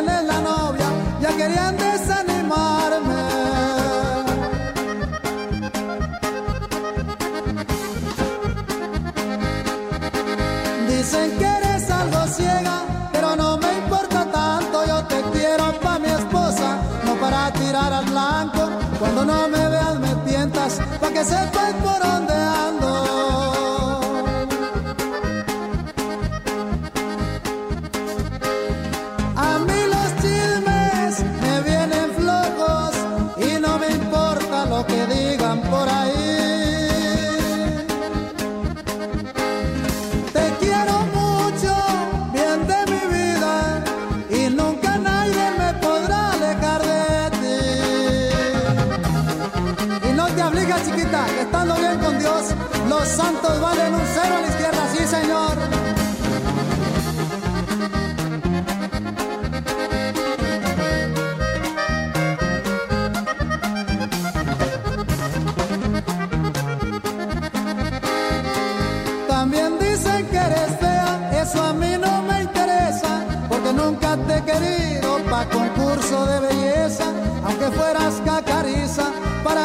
es la novia, ya querían desanimarme.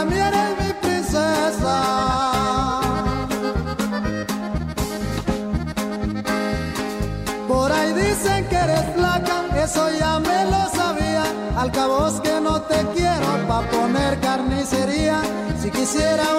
Mí eres mi princesa. Por ahí dicen que eres flaca, eso ya me lo sabía. Al cabo es que no te quiero pa' poner carnicería. Si quisiera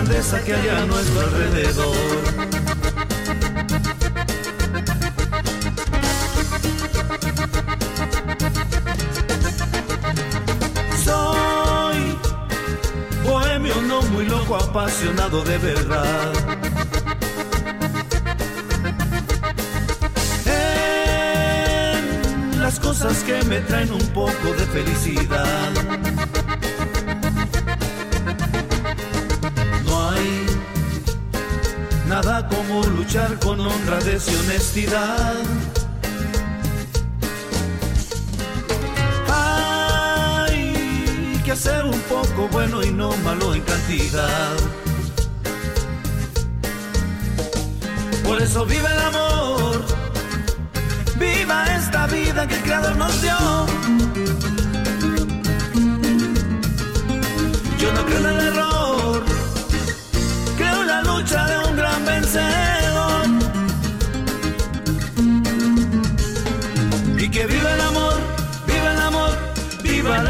Grandeza que hay a nuestro alrededor. Soy bohemio, no muy loco, apasionado de verdad. Las cosas que me traen un poco de felicidad. luchar con honradez y honestidad. Hay que hacer un poco bueno y no malo en cantidad. Por eso vive el amor, viva esta vida que el Creador nos dio. Yo no creo en el error, creo en la lucha de un gran vencedor.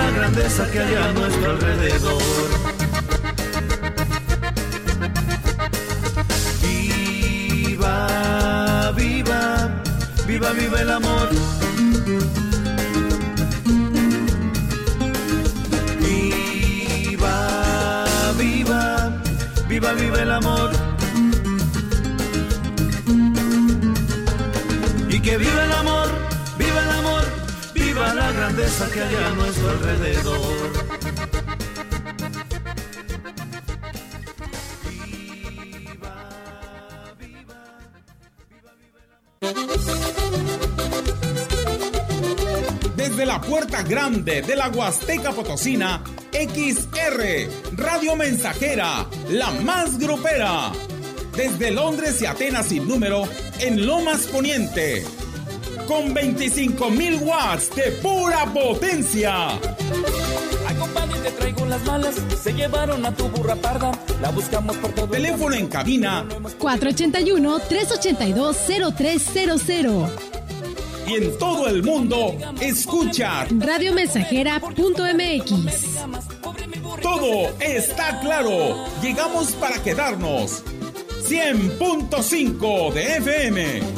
Grandeza que hay a nuestro alrededor. Viva, viva, viva, viva el amor. Que hay a nuestro alrededor. Desde la puerta grande de la Huasteca Potosina, XR, Radio Mensajera, la más grupera. Desde Londres y Atenas sin número, en Lomas Poniente con 25.000 watts de pura potencia. Ay, compadre, te traigo las malas. Se llevaron a tu burra parda. La buscamos por todo Teléfono en cabina 481-382-0300. Y en todo el mundo, escucha radiomensajera.mx. Todo está claro. Llegamos para quedarnos. 100.5 de FM.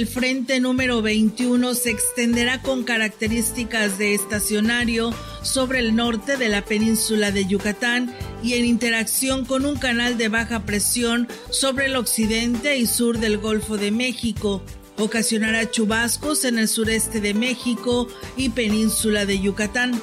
El frente número 21 se extenderá con características de estacionario sobre el norte de la península de Yucatán y en interacción con un canal de baja presión sobre el occidente y sur del Golfo de México. Ocasionará chubascos en el sureste de México y península de Yucatán.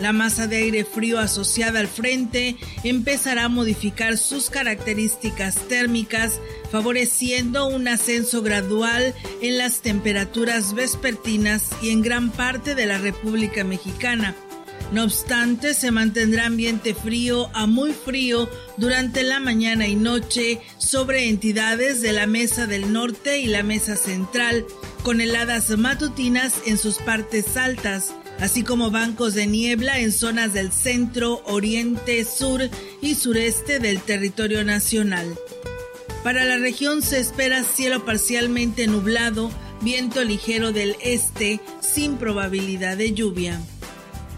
La masa de aire frío asociada al frente empezará a modificar sus características térmicas, favoreciendo un ascenso gradual en las temperaturas vespertinas y en gran parte de la República Mexicana. No obstante, se mantendrá ambiente frío a muy frío durante la mañana y noche sobre entidades de la Mesa del Norte y la Mesa Central, con heladas matutinas en sus partes altas, así como bancos de niebla en zonas del centro, oriente, sur y sureste del territorio nacional. Para la región se espera cielo parcialmente nublado, viento ligero del este, sin probabilidad de lluvia.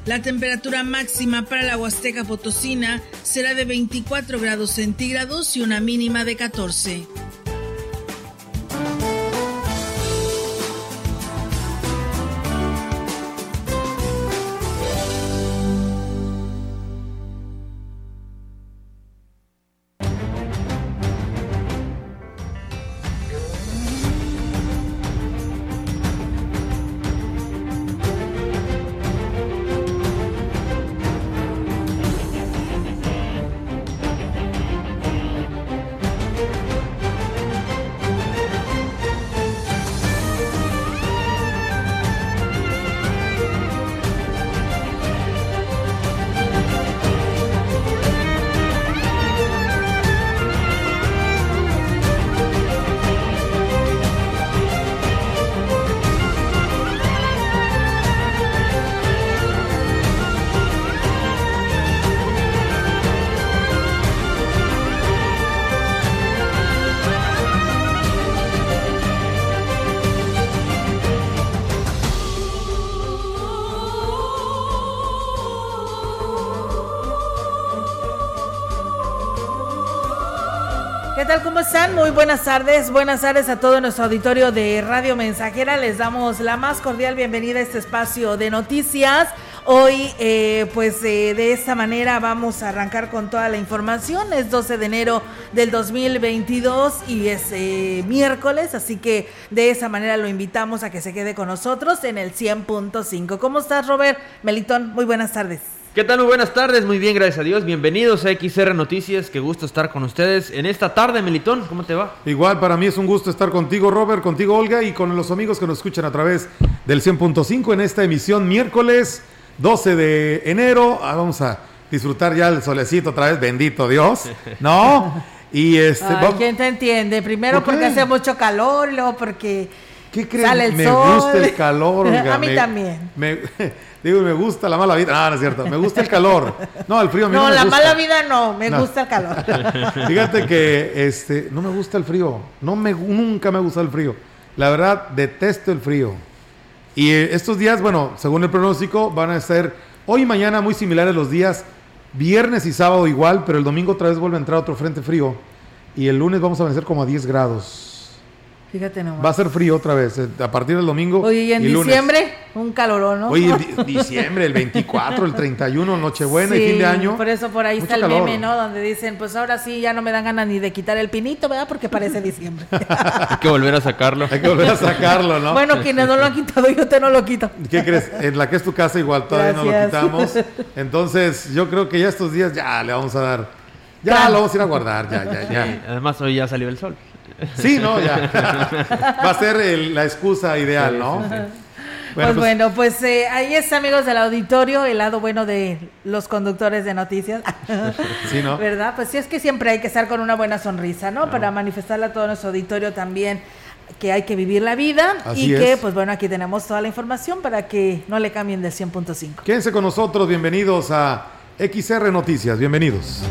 La temperatura máxima para la Huasteca Potosina será de 24 grados centígrados y una mínima de 14. Muy buenas tardes, buenas tardes a todo nuestro auditorio de Radio Mensajera. Les damos la más cordial bienvenida a este espacio de noticias Hoy, eh, pues eh, de esta manera vamos a arrancar con toda la información. Es 12 de enero del 2022 y es eh, miércoles, así que de esa manera lo invitamos a que se quede con nosotros en el 100.5. ¿Cómo estás, Robert? Melitón, muy buenas tardes. ¿Qué tal? Muy buenas tardes, muy bien, gracias a Dios. Bienvenidos a XR Noticias, qué gusto estar con ustedes en esta tarde, Melitón. ¿Cómo te va? Igual, para mí es un gusto estar contigo, Robert, contigo, Olga, y con los amigos que nos escuchan a través del 100.5 en esta emisión miércoles 12 de enero. Ah, vamos a disfrutar ya el solecito otra vez, bendito Dios, ¿no? Y este. ¿Quién te entiende? Primero porque hace mucho calor y luego porque. ¿Qué crees? Sale el me gusta el calor. a mí también. Me, Digo, me gusta la mala vida. No, no es cierto. Me gusta el calor. No, el frío a mí no, no me la mala vida no. Me gusta el calor. Fíjate que este, no me gusta el frío. No me, nunca me gusta el frío. La verdad, detesto el frío. Y eh, estos días, bueno, según el pronóstico, van a ser hoy y mañana muy similares los días. Viernes y sábado igual, pero el domingo otra vez vuelve a entrar otro frente frío. Y el lunes vamos a vencer como a 10 grados. Fíjate nomás. Va a ser frío otra vez, eh, a partir del domingo. Oye, y en diciembre, un calorón, ¿no? Oye, diciembre, el 24, el 31, Nochebuena y fin de año. Por eso por ahí está el meme, ¿no? Donde dicen, pues ahora sí, ya no me dan ganas ni de quitar el pinito, ¿verdad? Porque parece diciembre. Hay que volver a sacarlo. Hay que volver a sacarlo, ¿no? bueno, quienes no lo han quitado, yo te no lo quito. ¿Qué crees? En la que es tu casa igual todavía no lo quitamos. Entonces, yo creo que ya estos días ya le vamos a dar. Ya lo vamos a ir a guardar, ya, ya, ya. además, hoy ya salió el sol. Sí, no, ya. Va a ser la excusa ideal, ¿no? Bueno, pues, bueno, pues eh, ahí está, amigos del auditorio, el lado bueno de los conductores de noticias. Sí, ¿no? ¿Verdad? Pues sí, es que siempre hay que estar con una buena sonrisa, ¿no? Para manifestarle a todo nuestro auditorio también que hay que vivir la vida y que, pues bueno, aquí tenemos toda la información para que no le cambien del 100.5. Quédense con nosotros, bienvenidos a XR Noticias, bienvenidos.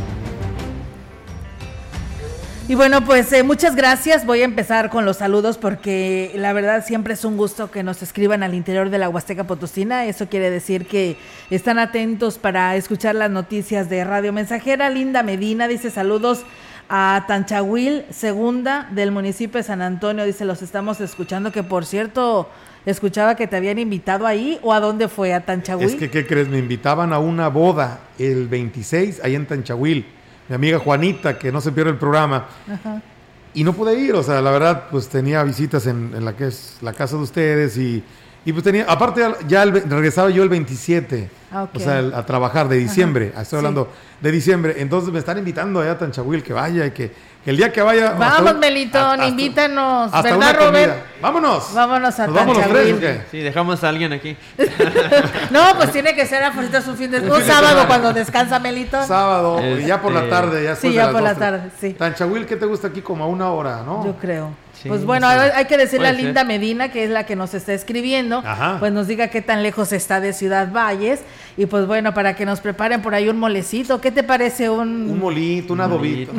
Y bueno, pues eh, muchas gracias. Voy a empezar con los saludos porque la verdad siempre es un gusto que nos escriban al interior de la Huasteca Potosina. Eso quiere decir que están atentos para escuchar las noticias de Radio Mensajera. Linda Medina dice saludos a Tanchahuil, segunda del municipio de San Antonio. Dice, los estamos escuchando, que por cierto, escuchaba que te habían invitado ahí o a dónde fue, a Tanchahuil. Es que, ¿qué crees? Me invitaban a una boda el 26 ahí en Tanchahuil mi amiga Juanita, que no se pierde el programa. Y no pude ir, o sea, la verdad, pues tenía visitas en, la que es la casa de ustedes y, y pues tenía, aparte ya regresaba yo el 27, ah, o sea, a trabajar de diciembre, estoy hablando de diciembre, entonces me están invitando allá a Tanchahuil que vaya y que el día que vaya. Vamos, Melitón, invítanos. ¿Verdad, Robert? Vámonos. Vámonos a ¿Nos Sí, dejamos a alguien aquí. no, pues tiene que ser a su fin de Un sábado cuando descansa Melitón. Sábado, y ya por la tarde. Ya sí, ya por la tarde, sí. Tanchahuil, ¿qué te gusta aquí? Como a una hora, ¿no? Yo creo pues bueno, hay que decirle a Linda Medina, que es la que nos está escribiendo, pues nos diga qué tan lejos está de Ciudad Valles. Y pues bueno, para que nos preparen por ahí un molecito. ¿Qué te parece un... Un molito, un adobito,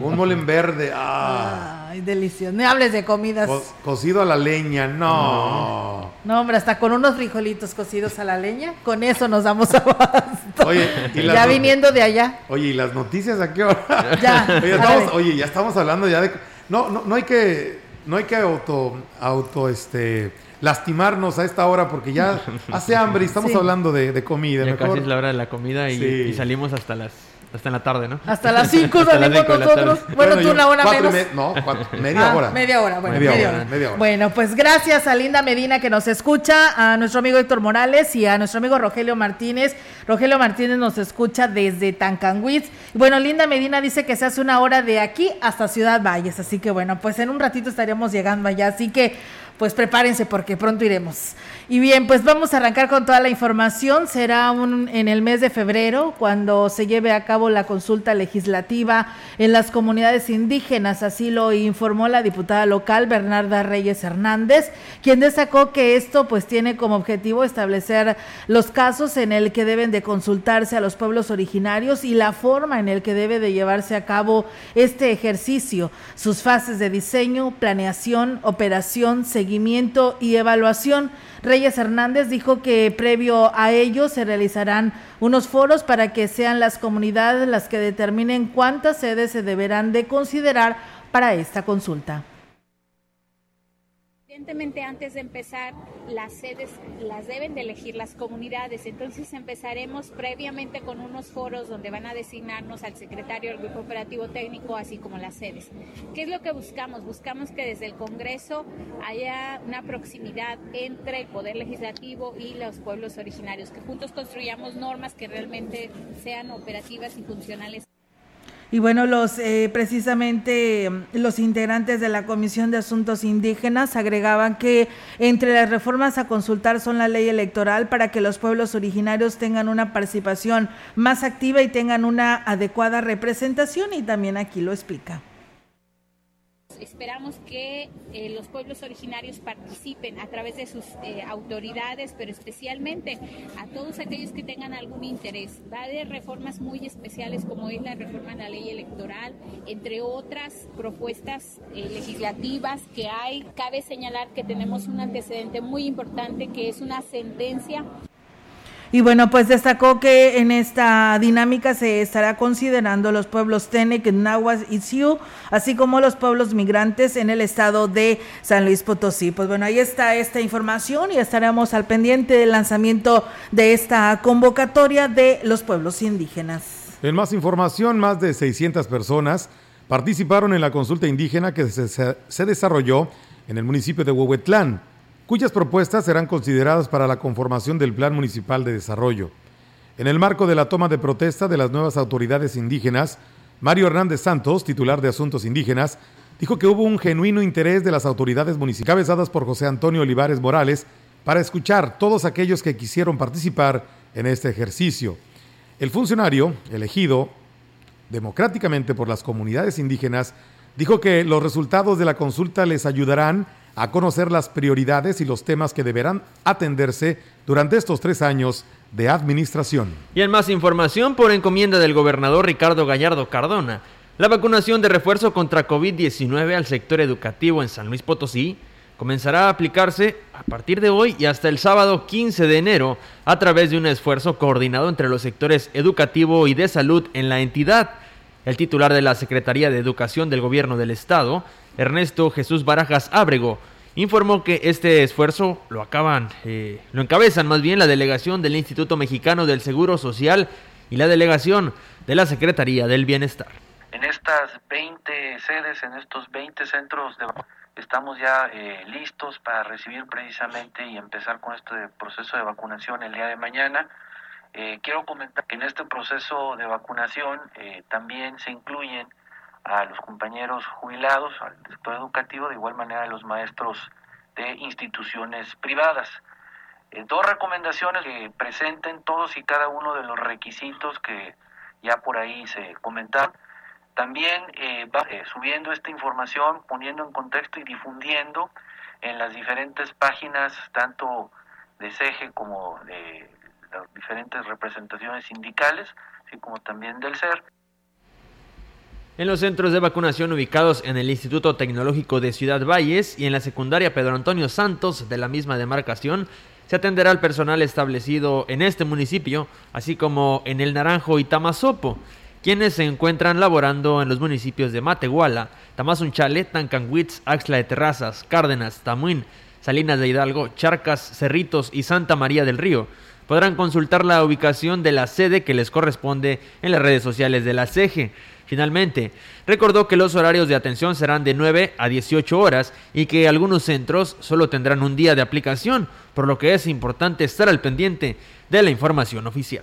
un mole en verde. Ah. Ay, delicioso. No hables de comidas. cocido a la leña, no. No, hombre, hasta con unos frijolitos cocidos a la leña, con eso nos damos abasto. Oye, ya viniendo de allá. Oye, ¿y las noticias a qué hora? Ya. oye, ya estamos hablando ya de... No, no, no hay que no hay que auto, auto, este, lastimarnos a esta hora porque ya hace hambre y estamos hablando de, comida. Ya casi es la hora de la comida y salimos hasta las hasta en la tarde, ¿no? Hasta las 5 salimos nosotros. Bueno, tú una hora menos. no, media ah, hora. Media hora, bueno, media, hora, media, hora, Bueno, pues gracias a Linda Medina que nos escucha, a nuestro amigo Héctor Morales y a nuestro amigo Rogelio Martínez. Rogelio Martínez nos escucha desde Tancanguitz. Y bueno, Linda Medina dice que se hace una hora de aquí hasta Ciudad Valles. Así que bueno, pues en un ratito estaríamos llegando allá. Así que pues prepárense porque pronto iremos. Y bien, pues vamos a arrancar con toda la información. Será un, en el mes de febrero cuando se lleve a cabo la consulta legislativa en las comunidades indígenas. Así lo informó la diputada local Bernarda Reyes Hernández, quien destacó que esto pues tiene como objetivo establecer los casos en el que deben de consultarse a los pueblos originarios y la forma en el que debe de llevarse a cabo este ejercicio, sus fases de diseño, planeación, operación, seguimiento y evaluación. Reyes Hernández dijo que previo a ello se realizarán unos foros para que sean las comunidades las que determinen cuántas sedes se deberán de considerar para esta consulta Evidentemente, antes de empezar, las sedes las deben de elegir las comunidades. Entonces, empezaremos previamente con unos foros donde van a designarnos al secretario del Grupo Operativo Técnico, así como las sedes. ¿Qué es lo que buscamos? Buscamos que desde el Congreso haya una proximidad entre el Poder Legislativo y los pueblos originarios, que juntos construyamos normas que realmente sean operativas y funcionales. Y bueno, los eh, precisamente los integrantes de la Comisión de Asuntos Indígenas agregaban que entre las reformas a consultar son la ley electoral para que los pueblos originarios tengan una participación más activa y tengan una adecuada representación y también aquí lo explica. Esperamos que eh, los pueblos originarios participen a través de sus eh, autoridades, pero especialmente a todos aquellos que tengan algún interés. Va haber reformas muy especiales como es la reforma a la ley electoral, entre otras propuestas eh, legislativas que hay. Cabe señalar que tenemos un antecedente muy importante que es una sentencia y bueno, pues destacó que en esta dinámica se estará considerando los pueblos Tenec, Nahuas y Siu, así como los pueblos migrantes en el estado de San Luis Potosí. Pues bueno, ahí está esta información y estaremos al pendiente del lanzamiento de esta convocatoria de los pueblos indígenas. En más información, más de 600 personas participaron en la consulta indígena que se, se desarrolló en el municipio de Huehuetlán cuyas propuestas serán consideradas para la conformación del Plan Municipal de Desarrollo. En el marco de la toma de protesta de las nuevas autoridades indígenas, Mario Hernández Santos, titular de Asuntos Indígenas, dijo que hubo un genuino interés de las autoridades municipales, cabezadas por José Antonio Olivares Morales, para escuchar todos aquellos que quisieron participar en este ejercicio. El funcionario, elegido democráticamente por las comunidades indígenas, dijo que los resultados de la consulta les ayudarán a conocer las prioridades y los temas que deberán atenderse durante estos tres años de administración. Y en más información por encomienda del gobernador Ricardo Gallardo Cardona, la vacunación de refuerzo contra COVID-19 al sector educativo en San Luis Potosí comenzará a aplicarse a partir de hoy y hasta el sábado 15 de enero a través de un esfuerzo coordinado entre los sectores educativo y de salud en la entidad. El titular de la Secretaría de Educación del Gobierno del Estado, Ernesto Jesús Barajas Ábrego, informó que este esfuerzo lo acaban, eh, lo encabezan más bien la delegación del Instituto Mexicano del Seguro Social y la delegación de la Secretaría del Bienestar. En estas 20 sedes, en estos 20 centros de estamos ya eh, listos para recibir precisamente y empezar con este proceso de vacunación el día de mañana. Eh, quiero comentar que en este proceso de vacunación también se incluyen a los compañeros jubilados, al sector educativo, de igual manera a los maestros de instituciones privadas. Eh, dos recomendaciones que presenten todos y cada uno de los requisitos que ya por ahí se comentaron. También eh, va eh, subiendo esta información, poniendo en contexto y difundiendo en las diferentes páginas, tanto de SEGE como de las diferentes representaciones sindicales, así como también del SER. En los centros de vacunación ubicados en el Instituto Tecnológico de Ciudad Valles y en la secundaria Pedro Antonio Santos de la misma demarcación, se atenderá al personal establecido en este municipio, así como en el Naranjo y Tamazopo, quienes se encuentran laborando en los municipios de Matehuala, Tamazunchale, Tancanwitz, Axla de Terrazas, Cárdenas, Tamuín, Salinas de Hidalgo, Charcas, Cerritos y Santa María del Río. Podrán consultar la ubicación de la sede que les corresponde en las redes sociales de la CEGE. Finalmente, recordó que los horarios de atención serán de 9 a 18 horas y que algunos centros solo tendrán un día de aplicación, por lo que es importante estar al pendiente de la información oficial.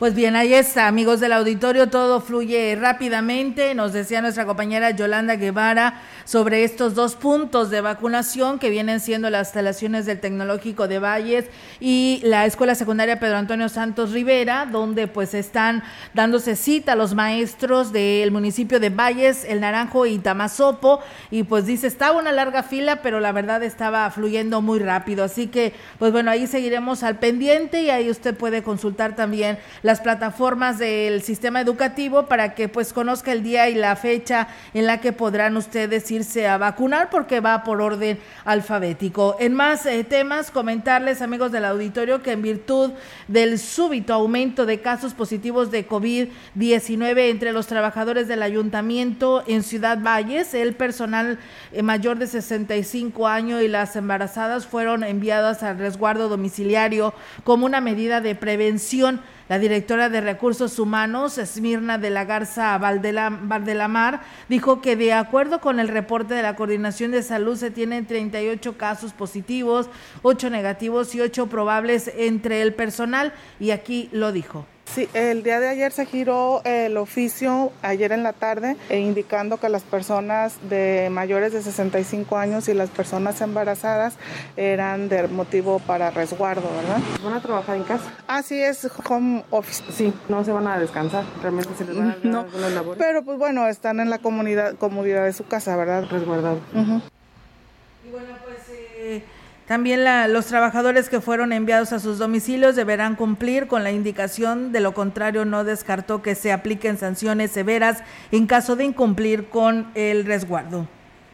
Pues bien, ahí está, amigos del auditorio, todo fluye rápidamente. Nos decía nuestra compañera Yolanda Guevara sobre estos dos puntos de vacunación que vienen siendo las instalaciones del Tecnológico de Valles y la Escuela Secundaria Pedro Antonio Santos Rivera, donde pues están dándose cita los maestros del municipio de Valles, El Naranjo y Tamazopo. Y pues dice, estaba una larga fila, pero la verdad estaba fluyendo muy rápido. Así que, pues bueno, ahí seguiremos al pendiente y ahí usted puede consultar también la las plataformas del sistema educativo para que pues conozca el día y la fecha en la que podrán ustedes irse a vacunar porque va por orden alfabético. En más eh, temas, comentarles amigos del auditorio que en virtud del súbito aumento de casos positivos de COVID-19 entre los trabajadores del ayuntamiento en Ciudad Valles, el personal eh, mayor de 65 años y las embarazadas fueron enviadas al resguardo domiciliario como una medida de prevención. La directora de Recursos Humanos, Esmirna de la Garza Valdelamar, dijo que de acuerdo con el reporte de la Coordinación de Salud se tienen 38 casos positivos, 8 negativos y 8 probables entre el personal y aquí lo dijo. Sí, el día de ayer se giró el oficio, ayer en la tarde, e indicando que las personas de mayores de 65 años y las personas embarazadas eran de motivo para resguardo, ¿verdad? ¿Van a trabajar en casa? Así es, home office. Sí, no se van a descansar, realmente se les van a dar no, algunas labores. Pero pues bueno, están en la comunidad, comodidad de su casa, ¿verdad? Resguardado. Y bueno, pues... Eh también los trabajadores que fueron enviados a sus domicilios deberán cumplir con la indicación, de lo contrario no descartó que se apliquen sanciones severas en caso de incumplir con el resguardo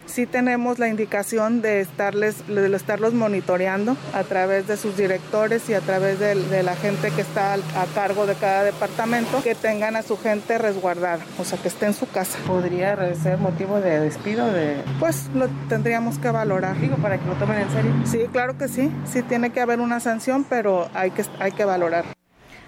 sí tenemos la indicación de estarles, de estarlos monitoreando a través de sus directores y a través de, la gente que está a cargo de cada departamento, que tengan a su gente resguardada, o sea, que esté en su casa. ¿Podría ser motivo de despido? De... Pues lo tendríamos que valorar. Digo, para que lo tomen en serio. Sí, claro que sí. Sí tiene que haber una sanción, pero hay que, hay que valorar.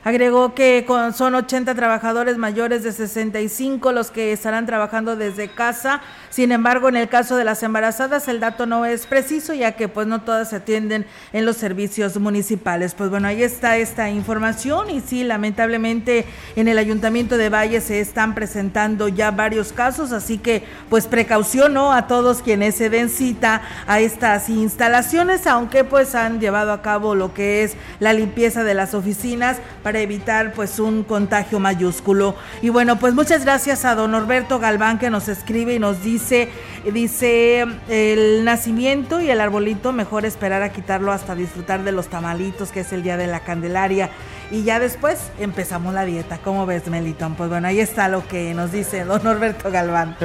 Agregó que son 80 trabajadores mayores de 65 los que estarán trabajando desde casa. Sin embargo, en el caso de las embarazadas, el dato no es preciso, ya que pues no todas se atienden en los servicios municipales. Pues bueno, ahí está esta información y sí, lamentablemente en el Ayuntamiento de Valle se están presentando ya varios casos, así que pues precaución a todos quienes se den cita a estas instalaciones, aunque pues han llevado a cabo lo que es la limpieza de las oficinas para evitar pues un contagio mayúsculo. Y bueno, pues muchas gracias a don Norberto Galván que nos escribe y nos dice, dice el nacimiento y el arbolito, mejor esperar a quitarlo hasta disfrutar de los tamalitos, que es el día de la Candelaria. Y ya después empezamos la dieta. ¿Cómo ves, Melitón? Pues bueno, ahí está lo que nos dice don Norberto Galván.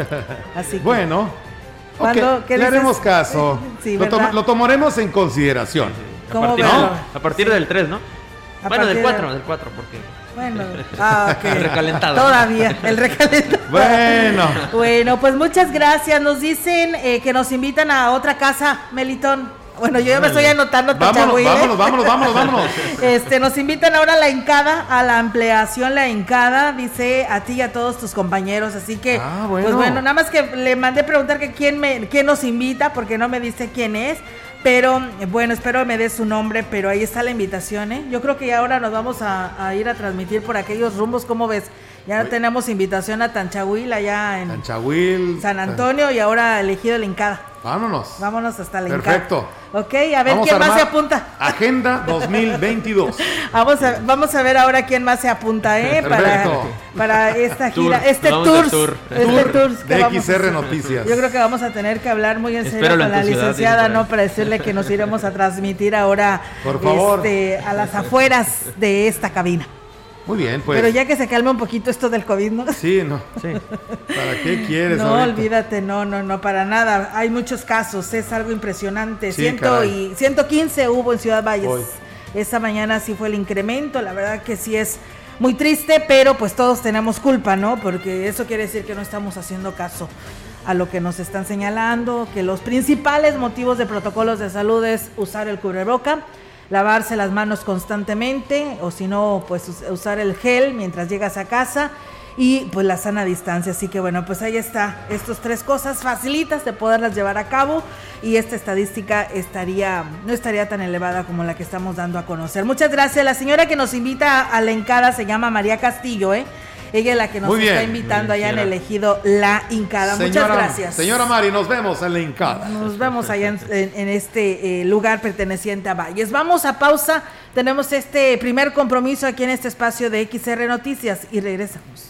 Así que, bueno, le haremos caso. lo, tomaremos en consideración. A partir, a partir del 3, ¿no? Bueno, del 4, del 4, porque. Bueno, ah, El recalentado. Todavía, el recalentado. bueno. Bueno, pues muchas gracias. Nos dicen eh, que nos invitan a otra casa, Melitón. Bueno, yo ya me estoy anotando vámonos, ¿eh? vámonos, vámonos, vámonos, vámonos. Este, nos invitan ahora a la Encada, a la ampliación La Encada, dice a ti y a todos tus compañeros. Así que, ah, bueno. pues bueno, nada más que le mandé preguntar que quién, me, quién nos invita, porque no me dice quién es. Pero bueno, espero me dé su nombre, pero ahí está la invitación, ¿eh? Yo creo que ahora nos vamos a, ir a transmitir por aquellos rumbos, ¿cómo ves? Ya tenemos invitación a Tanchahuil allá en Tanchahuil, San Antonio y ahora elegido el Incada. Vámonos. Vámonos hasta la Perfecto. Ok, a ver quién más se apunta. Agenda 2022. vamos, a, vamos a ver ahora quién más se apunta, ¿eh? Para, para esta gira, este tour, Este tour de XR Noticias. Yo creo que vamos a tener que hablar muy en serio con la licenciada, ¿no? Para decirle que nos iremos a transmitir ahora Por favor. Este, a las afueras de esta cabina. Muy bien, pues. Pero ya que se calme un poquito esto del COVID, ¿no? Sí, no. Sí. ¿Para qué quieres? No, olvídate, no, no, no, para nada. Hay muchos casos, es algo impresionante. Ciento y 115 hubo en Ciudad Valles. Esta mañana sí fue el incremento, la verdad que sí es muy triste, pero pues todos tenemos culpa, ¿no? Porque eso quiere decir que no estamos haciendo caso a lo que nos están señalando, que los principales motivos de protocolos de salud es usar el cubreboca lavarse las manos constantemente o si no, pues usar el gel mientras llegas a casa y pues la sana distancia. Así que bueno, pues ahí está, estas tres cosas facilitas de poderlas llevar a cabo y esta estadística estaría, no estaría tan elevada como la que estamos dando a conocer. Muchas gracias. La señora que nos invita a la encada se llama María Castillo, ¿eh? Ella es la que nos está invitando allá en elegido La Incada. Muchas gracias. Señora Mari, nos vemos en La Incada. Nos vemos allá en, este eh, lugar perteneciente a Valles. Vamos a pausa. Tenemos este primer compromiso aquí en este espacio de XR Noticias y regresamos.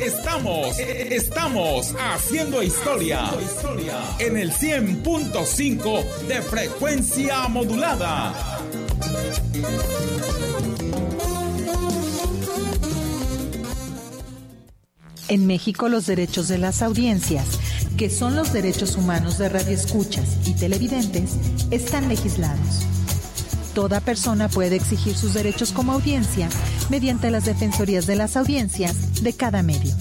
estamos, estamos haciendo historia en el 100.5 de frecuencia modulada. En México los derechos de las audiencias, que son los derechos humanos de radioescuchas y televidentes, están legislados. Toda persona puede exigir sus derechos como audiencia mediante las defensorías de las audiencias de cada medio.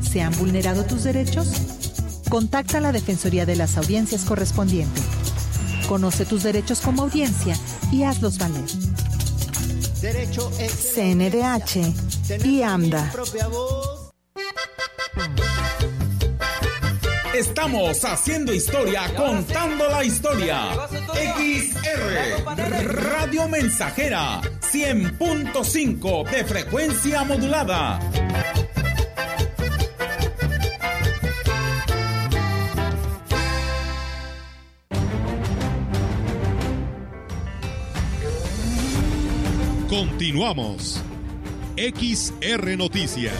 ¿Se han vulnerado tus derechos? Contacta a la Defensoría de las Audiencias correspondiente. Conoce tus derechos como audiencia y hazlos valer. CNDH y AMDA. Estamos haciendo historia, contando la historia. XR Radio Mensajera 100.5 de frecuencia modulada. Continuamos. XR Noticias.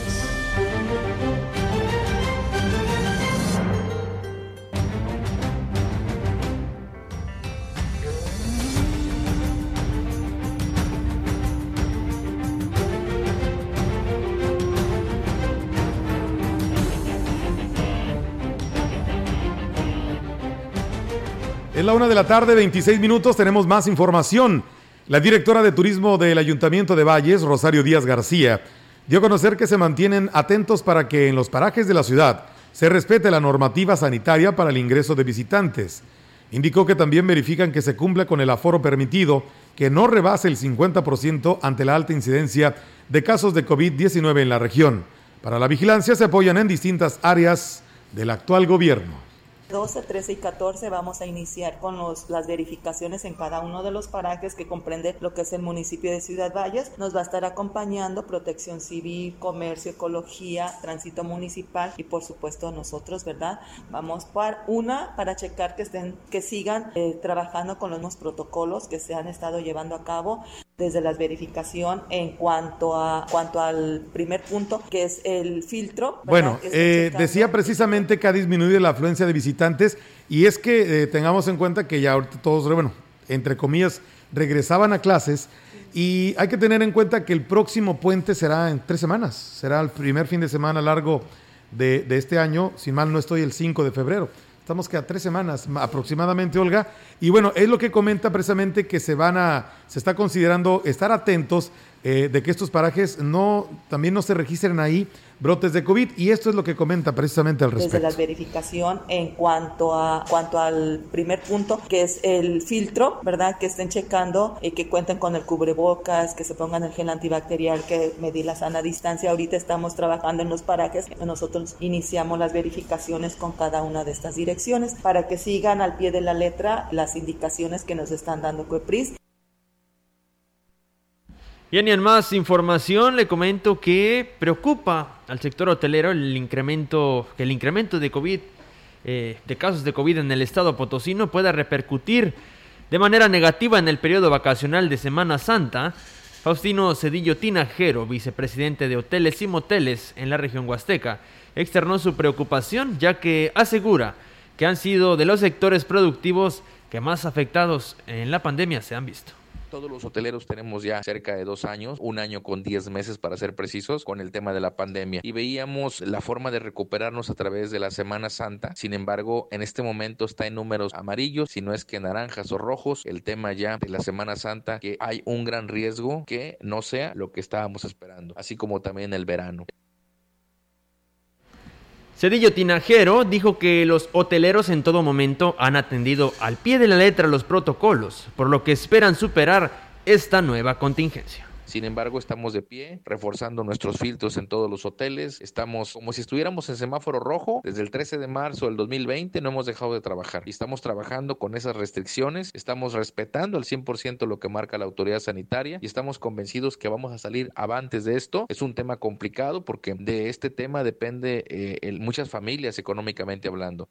La una de la tarde, 26 minutos, tenemos más información. La directora de turismo del Ayuntamiento de Valles, Rosario Díaz García, dio a conocer que se mantienen atentos para que en los parajes de la ciudad se respete la normativa sanitaria para el ingreso de visitantes. Indicó que también verifican que se cumpla con el aforo permitido, que no rebase el 50% ante la alta incidencia de casos de COVID-19 en la región. Para la vigilancia se apoyan en distintas áreas del actual gobierno. 12, 13 y 14 vamos a iniciar con los, las verificaciones en cada uno de los parajes que comprende lo que es el municipio de Ciudad Valles. Nos va a estar acompañando protección civil, comercio, ecología, tránsito municipal y por supuesto nosotros, ¿verdad? Vamos para una para checar que estén, que sigan eh, trabajando con los mismos protocolos que se han estado llevando a cabo desde la verificación en cuanto a cuanto al primer punto que es el filtro. Bueno, eh, decía precisamente que ha disminuido la afluencia de visitantes y es que eh, tengamos en cuenta que ya ahorita todos, bueno, entre comillas, regresaban a clases y hay que tener en cuenta que el próximo puente será en tres semanas, será el primer fin de semana largo de, de este año, si mal no estoy, el 5 de febrero. Estamos que a tres semanas aproximadamente, Olga. Y bueno, es lo que comenta precisamente que se van a, se está considerando estar atentos eh, de que estos parajes no, también no se registren ahí brotes de COVID y esto es lo que comenta precisamente al respecto. Desde la verificación en cuanto a cuanto al primer punto que es el filtro, ¿verdad? Que estén checando y que cuenten con el cubrebocas, que se pongan el gel antibacterial, que medir la sana distancia. Ahorita estamos trabajando en los parajes, nosotros iniciamos las verificaciones con cada una de estas direcciones para que sigan al pie de la letra las indicaciones que nos están dando COEPRIS. Bien, y en más información le comento que preocupa al sector hotelero el incremento, que el incremento de COVID, eh, de casos de COVID en el estado potosino pueda repercutir de manera negativa en el periodo vacacional de Semana Santa. Faustino Cedillo Tinajero, vicepresidente de Hoteles y Moteles en la región Huasteca, externó su preocupación ya que asegura que han sido de los sectores productivos que más afectados en la pandemia se han visto. Todos los hoteleros tenemos ya cerca de dos años, un año con diez meses para ser precisos, con el tema de la pandemia. Y veíamos la forma de recuperarnos a través de la Semana Santa. Sin embargo, en este momento está en números amarillos, si no es que naranjas o rojos. El tema ya de la Semana Santa, que hay un gran riesgo que no sea lo que estábamos esperando, así como también el verano. Cedillo Tinajero dijo que los hoteleros en todo momento han atendido al pie de la letra los protocolos, por lo que esperan superar esta nueva contingencia. Sin embargo, estamos de pie, reforzando nuestros filtros en todos los hoteles. Estamos como si estuviéramos en semáforo rojo. Desde el 13 de marzo del 2020 no hemos dejado de trabajar. Y estamos trabajando con esas restricciones. Estamos respetando al 100% lo que marca la autoridad sanitaria y estamos convencidos que vamos a salir avantes de esto. Es un tema complicado porque de este tema depende eh, muchas familias económicamente hablando.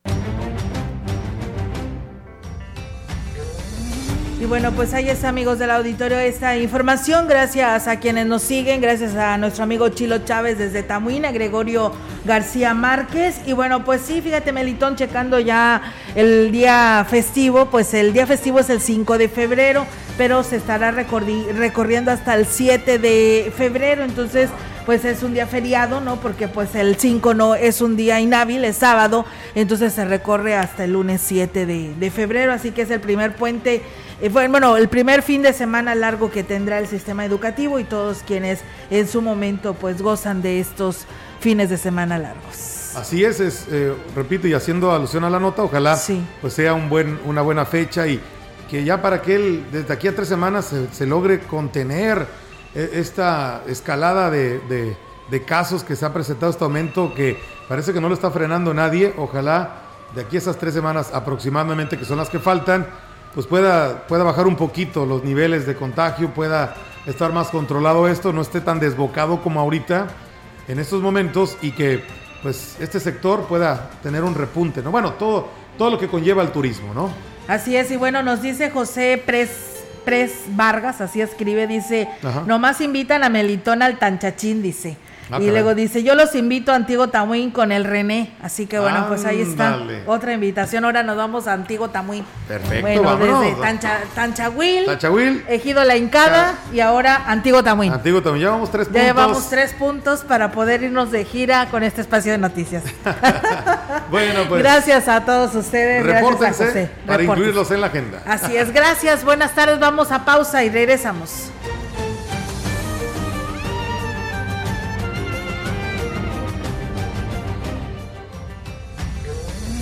Y bueno, pues ahí está, amigos del auditorio, esta información. Gracias a quienes nos siguen, gracias a nuestro amigo Chilo Chávez desde Tamuín, a Gregorio García Márquez. Y bueno, pues sí, fíjate, Melitón, checando ya el día festivo, pues el día festivo es el 5 de febrero, pero se estará recorriendo hasta el 7 de febrero. Entonces, pues es un día feriado, ¿no? Porque pues el 5 no es un día inhábil, es sábado, entonces se recorre hasta el lunes 7 de, de febrero, así que es el primer puente eh, bueno, el primer fin de semana largo que tendrá el sistema educativo y todos quienes en su momento pues gozan de estos fines de semana largos. Así es, es eh, repito y haciendo alusión a la nota, ojalá pues sea un buen, una buena fecha y que ya para que él desde aquí a tres semanas se, logre contener eh, esta escalada de, de casos que se ha presentado este aumento que parece que no lo está frenando nadie, ojalá de aquí a esas tres semanas aproximadamente que son las que faltan, pues pueda, pueda bajar un poquito los niveles de contagio, pueda estar más controlado esto, no esté tan desbocado como ahorita en estos momentos y que pues este sector pueda tener un repunte, ¿no? Bueno, todo, todo lo que conlleva el turismo, ¿no? Así es, y bueno, nos dice José Pres, Pres Vargas, así escribe, dice, nomás invitan a Melitón al Tanchachín, dice. Ah, y luego dice, yo los invito a Antiguo Tamuín con el René. Así que bueno, pues ahí está. Otra invitación. Ahora nos vamos a Antiguo Tamuín. Perfecto, bueno, desde Tancha, Tanchahuil, Ejido La Hincada y ahora Antiguo Tamuín. Antiguo Tamuín. Llevamos tres puntos. Ya llevamos tres puntos para poder irnos de gira con este espacio de noticias. bueno, pues. Gracias a todos ustedes. Gracias a José. Para incluirlos en la agenda. Así es. Gracias. Buenas tardes. Vamos a pausa y regresamos.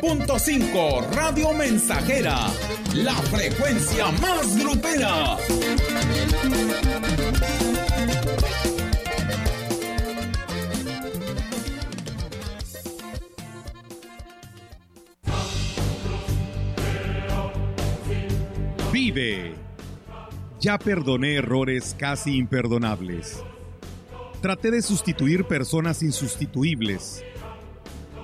100.5 Radio Mensajera, la frecuencia más grupera. Vive. Ya perdoné errores casi imperdonables. Traté de sustituir personas insustituibles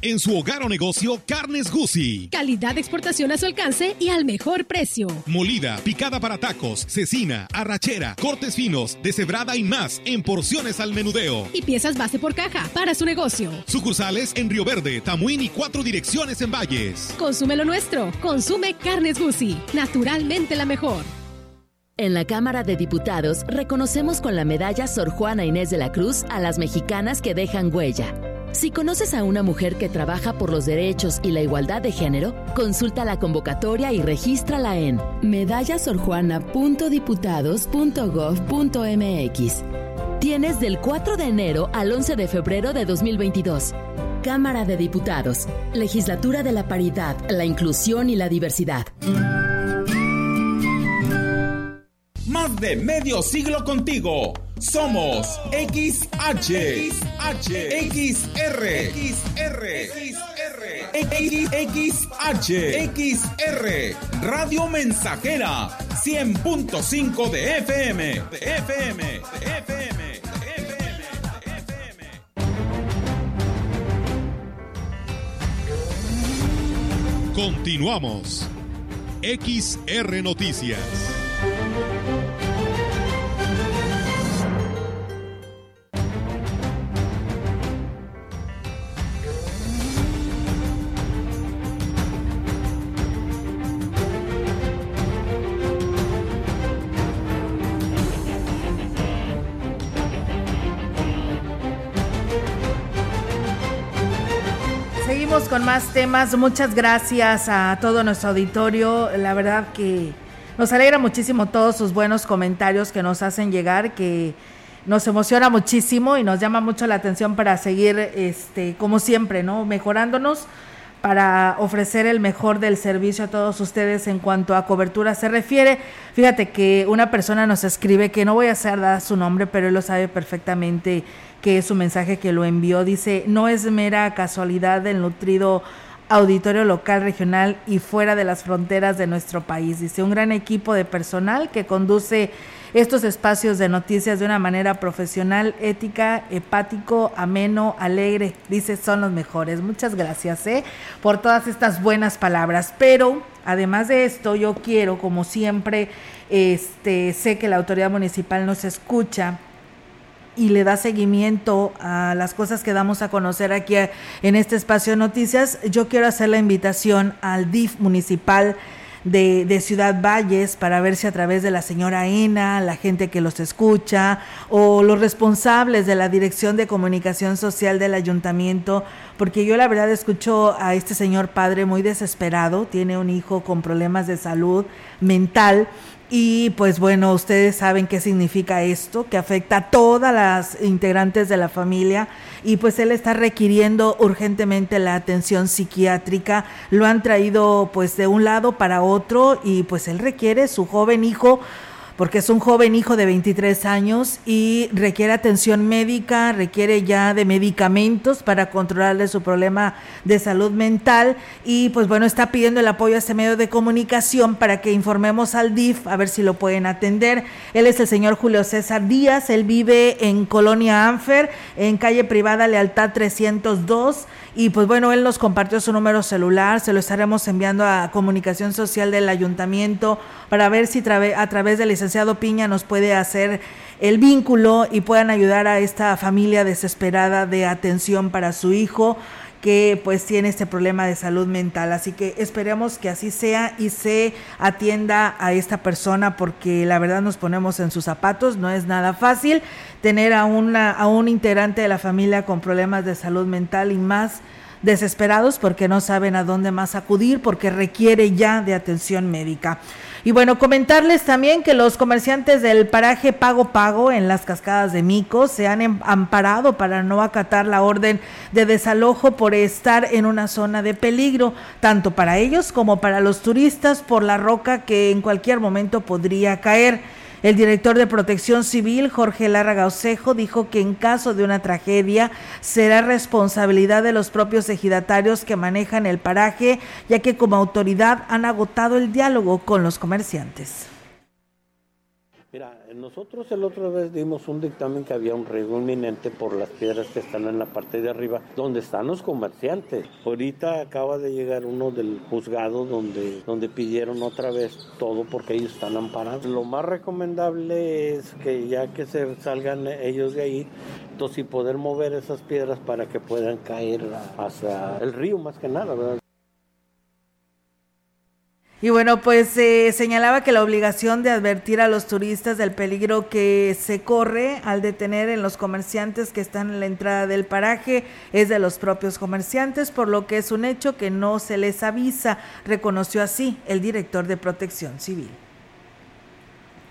En su hogar o negocio, carnes Gucci. Calidad de exportación a su alcance y al mejor precio. Molida, picada para tacos, cecina, arrachera, cortes finos, deshebrada y más en porciones al menudeo. Y piezas base por caja para su negocio. Sucursales en Río Verde, Tamuín y cuatro direcciones en Valles. Consume lo nuestro. Consume carnes Gucci. Naturalmente la mejor. En la Cámara de Diputados reconocemos con la medalla Sor Juana Inés de la Cruz a las mexicanas que dejan huella. Si conoces a una mujer que trabaja por los derechos y la igualdad de género, consulta la convocatoria y regístrala en medallasorjuana.diputados.gov.mx. Tienes del 4 de enero al 11 de febrero de 2022. Cámara de Diputados, Legislatura de la Paridad, la Inclusión y la Diversidad. Más de medio siglo contigo. Somos XH, XH, XR, XR, XR, XR, Radio Mensajera, 100.5 de FM, de FM, de FM, de FM, de FM. Continuamos. XR Noticias. Con más temas. Muchas gracias a todo nuestro auditorio. La verdad que nos alegra muchísimo todos sus buenos comentarios que nos hacen llegar, que nos emociona muchísimo y nos llama mucho la atención para seguir, este, como siempre, ¿no? Mejorándonos para ofrecer el mejor del servicio a todos ustedes en cuanto a cobertura se refiere. Fíjate que una persona nos escribe que no voy a hacer dar su nombre, pero él lo sabe perfectamente que es su mensaje que lo envió. Dice, no es mera casualidad del nutrido auditorio local, regional y fuera de las fronteras de nuestro país. Dice, un gran equipo de personal que conduce estos espacios de noticias de una manera profesional, ética, hepático, ameno, alegre. Dice, son los mejores. Muchas gracias ¿eh? por todas estas buenas palabras. Pero, además de esto, yo quiero, como siempre, este, sé que la autoridad municipal nos escucha y le da seguimiento a las cosas que damos a conocer aquí en este espacio de noticias, yo quiero hacer la invitación al DIF municipal de, de, Ciudad Valles para ver si a través de la señora Ena, la gente que los escucha o los responsables de la Dirección de Comunicación Social del Ayuntamiento, porque yo la verdad escucho a este señor padre muy desesperado, tiene un hijo con problemas de salud mental y pues bueno, ustedes saben qué significa esto, que afecta a todas las integrantes de la familia y pues él está requiriendo urgentemente la atención psiquiátrica. Lo han traído pues de un lado para otro y pues él requiere su joven hijo porque es un joven hijo de 23 años y requiere atención médica, requiere ya de medicamentos para controlarle su problema de salud mental y pues bueno, está pidiendo el apoyo a este medio de comunicación para que informemos al DIF a ver si lo pueden atender. Él es el señor Julio César Díaz, él vive en Colonia Anfer, en calle privada Lealtad 302 y pues bueno, él nos compartió su número celular, se lo estaremos enviando a Comunicación Social del Ayuntamiento para ver si a través del licenciado Piña nos puede hacer el vínculo y puedan ayudar a esta familia desesperada de atención para su hijo que pues tiene este problema de salud mental. Así que esperemos que así sea y se atienda a esta persona porque la verdad nos ponemos en sus zapatos, no es nada fácil tener a, una, a un integrante de la familia con problemas de salud mental y más desesperados porque no saben a dónde más acudir porque requiere ya de atención médica. Y bueno, comentarles también que los comerciantes del paraje Pago Pago en las cascadas de Mico se han em, amparado para no acatar la orden de desalojo por estar en una zona de peligro, tanto para ellos como para los turistas por la roca que en cualquier momento podría caer. El director de Protección Civil, Jorge Larraga Osejo, dijo que en caso de una tragedia será responsabilidad de los propios ejidatarios que manejan el paraje, ya que como autoridad han agotado el diálogo con los comerciantes. Nosotros el otra vez dimos un dictamen que había un riesgo inminente por las piedras que están en la parte de arriba, donde están los comerciantes. Ahorita acaba de llegar uno del juzgado donde, donde pidieron otra vez todo porque ellos están amparados. Lo más recomendable es que ya que se salgan ellos de ahí, entonces y poder mover esas piedras para que puedan caer hacia el río más que nada, ¿verdad? Y bueno, pues se señalaba que la obligación de advertir a los turistas del peligro que se corre al detener en los comerciantes que están en la entrada del paraje es de los propios comerciantes, por lo que es un hecho que no se les avisa, reconoció así el director de Protección Civil.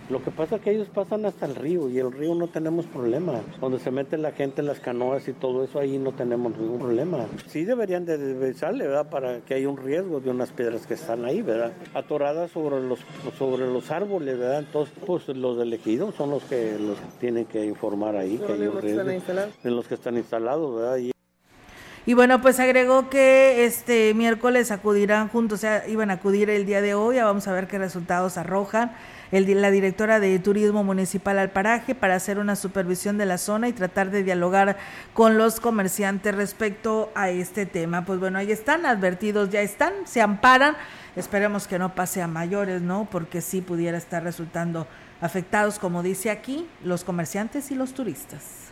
Lo que pasa es que ellos pasan hasta el río y el río no tenemos problema. Donde se mete la gente en las canoas y todo eso, ahí no tenemos ningún problema. Sí deberían de desvisarle, ¿verdad? Para que haya un riesgo de unas piedras que están ahí, ¿verdad? Atoradas sobre los, sobre los árboles, ¿verdad? Entonces, pues los elegidos son los que los tienen que informar ahí que hay un riesgo. En los que están instalados, ¿verdad? Y y bueno, pues agregó que este miércoles acudirán juntos, o sea, iban a acudir el día de hoy, ya vamos a ver qué resultados arrojan el, la directora de Turismo Municipal al paraje para hacer una supervisión de la zona y tratar de dialogar con los comerciantes respecto a este tema. Pues bueno, ahí están, advertidos ya están, se amparan. Esperemos que no pase a mayores, ¿no? Porque sí pudiera estar resultando afectados, como dice aquí, los comerciantes y los turistas.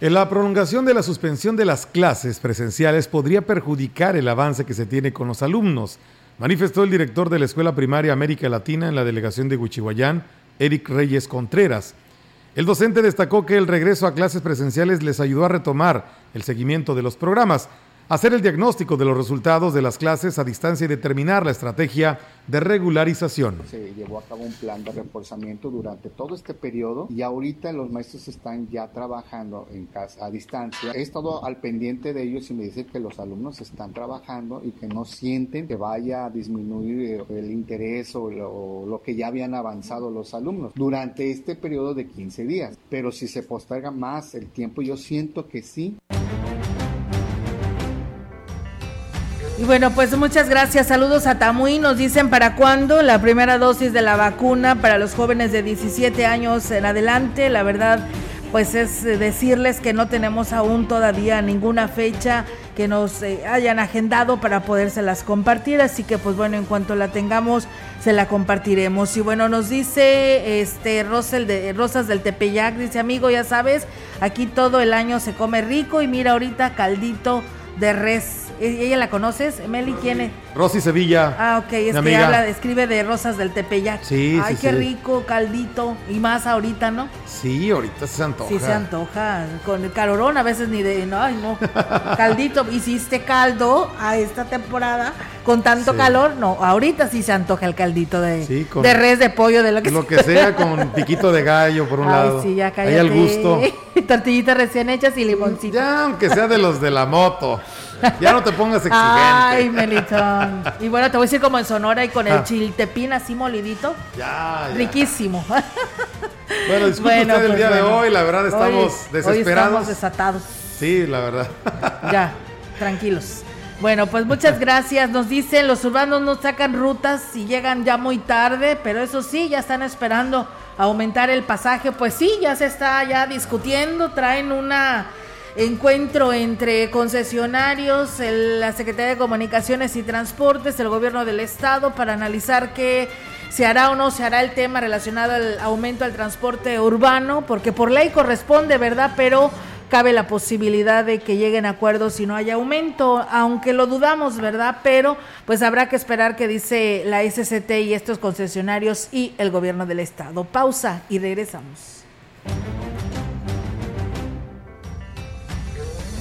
La prolongación de la suspensión de las clases presenciales podría perjudicar el avance que se tiene con los alumnos manifestó el director de la Escuela Primaria América Latina en la delegación de Huichihuayán, Eric Reyes Contreras. El docente destacó que el regreso a clases presenciales les ayudó a retomar el seguimiento de los programas, hacer el diagnóstico de los resultados de las clases a distancia y determinar la estrategia de regularización. Se llevó a cabo un plan de reforzamiento durante todo este periodo y ahorita los maestros están ya trabajando en casa a distancia. He estado al pendiente de ellos y me dicen que los alumnos están trabajando y que no sienten que vaya a disminuir el interés o lo, lo que ya habían avanzado los alumnos durante este periodo de 15 días. Pero si se posterga más el tiempo, yo siento que sí. Y bueno, pues muchas gracias. Saludos a Tamuy. Nos dicen para cuándo la primera dosis de la vacuna para los jóvenes de 17 años en adelante. La verdad, pues es decirles que no tenemos aún todavía ninguna fecha que nos eh, hayan agendado para podérselas compartir. Así que, pues bueno, en cuanto la tengamos, se la compartiremos. Y bueno, nos dice este Rosel de Rosas del Tepeyac, dice amigo, ya sabes, aquí todo el año se come rico y mira ahorita caldito de res ¿E-, ¿Ella la conoces? Meli, ¿quién es? Rosy Sevilla. Ah, ok, es que habla, escribe de rosas del Tepeyac. Sí, Ay, qué rico, caldito. Y más ahorita, ¿no? Sí, ahorita se antoja. Sí, se antoja. Con el calorón a veces ni de. No, ay, no. Caldito. Hiciste caldo a esta temporada con tanto calor. No, ahorita sí se antoja el caldito de, de res, de pollo, de lo que Lo que sea, con piquito de gallo por un ay, lado. Sí, ya cállate. Ahí al gusto. Tortillitas recién hechas y limoncito. Ya, aunque sea de los de la moto. Ya no te pongas exigente. Ay, Melitón. Y bueno, te voy a decir como en Sonora y con el ah. chiltepín así molidito. Ya, ya. Riquísimo. Bueno, disculpe usted el pues día de hoy, la verdad estamos desesperados. estamos desatados. Sí, la verdad. Ya, tranquilos. Bueno, pues muchas gracias. Nos dicen, los urbanos no sacan rutas y llegan ya muy tarde, pero eso sí, ya están esperando aumentar el pasaje. Pues sí, ya se está ya discutiendo, traen una encuentro entre concesionarios, la Secretaría de Comunicaciones y Transportes, el gobierno del estado para analizar qué se hará o no se hará el tema relacionado al aumento del transporte urbano, porque por ley corresponde, ¿verdad? Pero cabe la posibilidad de que lleguen acuerdos si no haya aumento, aunque lo dudamos, ¿verdad? Pero pues habrá que esperar que dice la SCT y estos concesionarios y el gobierno del estado. Pausa y regresamos.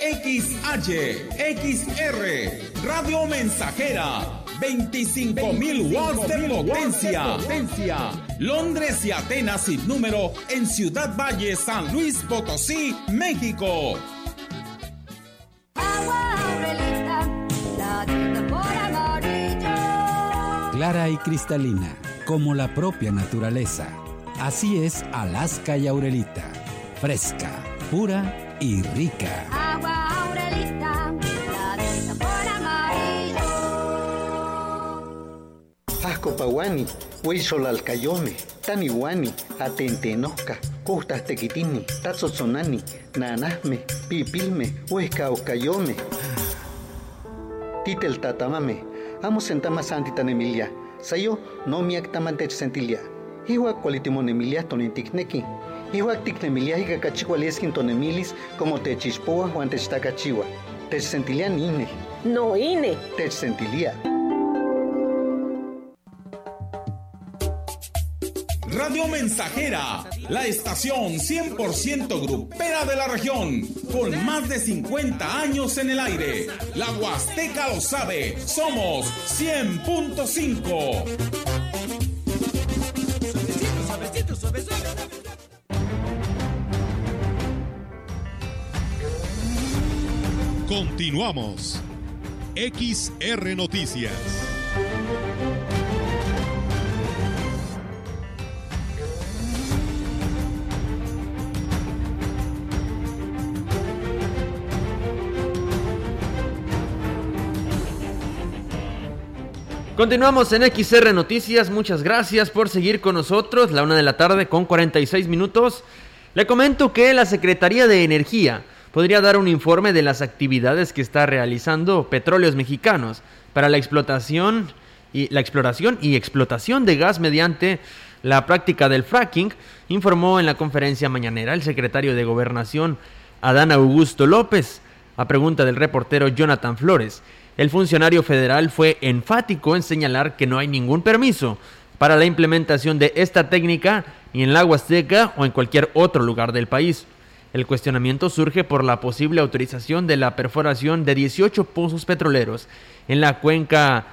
XH, XR, Radio Mensajera, 25.000 watts de potencia. potencia. Londres y Atenas sin número en Ciudad Valle, San Luis Potosí, México. Clara y cristalina, como la propia naturaleza. Así es Alaska y Aurelita. Fresca, pura y rica. Agua Aurelita, la de sabor amarillo. Asco pawani, huiso alcayome, taniwani, atentenoca, costas tequitini, tazotzonani, nanasme, pipilme, huesca ocayome. Titel tatamame, amo sentama santitan Emilia, sayo no miak tamantech sentilia. Iwa cualitimon Emilia tonintikneki. Iwa tiknemilia higa kachihualieskin tonemilis como techispoa juan techtacachiwa. Tech sentilia nine. No ine. Tech sentilia. Radio Mensajera, la estación 100% grupera de la región, con más de 50 años en el aire. La Huasteca lo sabe, somos 100.5. Continuamos. XR Noticias. Continuamos en XR Noticias, muchas gracias por seguir con nosotros, la una de la tarde con 46 minutos. Le comento que la Secretaría de Energía podría dar un informe de las actividades que está realizando Petróleos Mexicanos para la explotación y la exploración y explotación de gas mediante la práctica del fracking, informó en la conferencia mañanera el secretario de Gobernación Adán Augusto López, a pregunta del reportero Jonathan Flores. El funcionario federal fue enfático en señalar que no hay ningún permiso para la implementación de esta técnica ni en la Huasteca o en cualquier otro lugar del país. El cuestionamiento surge por la posible autorización de la perforación de 18 pozos petroleros en la cuenca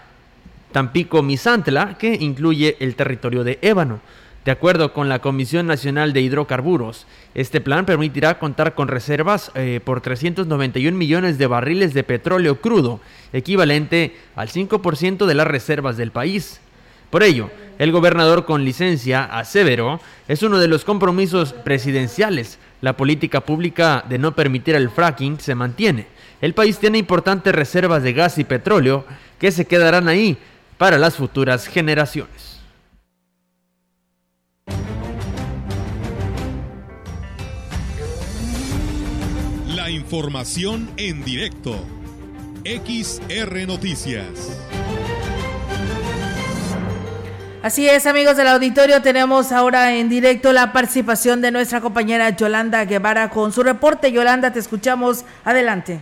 Tampico-Misantla, que incluye el territorio de Ébano. De acuerdo con la Comisión Nacional de Hidrocarburos, este plan permitirá contar con reservas eh, por 391 millones de barriles de petróleo crudo, equivalente al 5% de las reservas del país. Por ello, el gobernador con licencia aseveró es uno de los compromisos presidenciales. La política pública de no permitir el fracking se mantiene. El país tiene importantes reservas de gas y petróleo que se quedarán ahí para las futuras generaciones. La información en directo. XR Noticias. Así es, amigos del auditorio, tenemos ahora en directo la participación de nuestra compañera Yolanda Guevara con su reporte. Yolanda, te escuchamos. Adelante.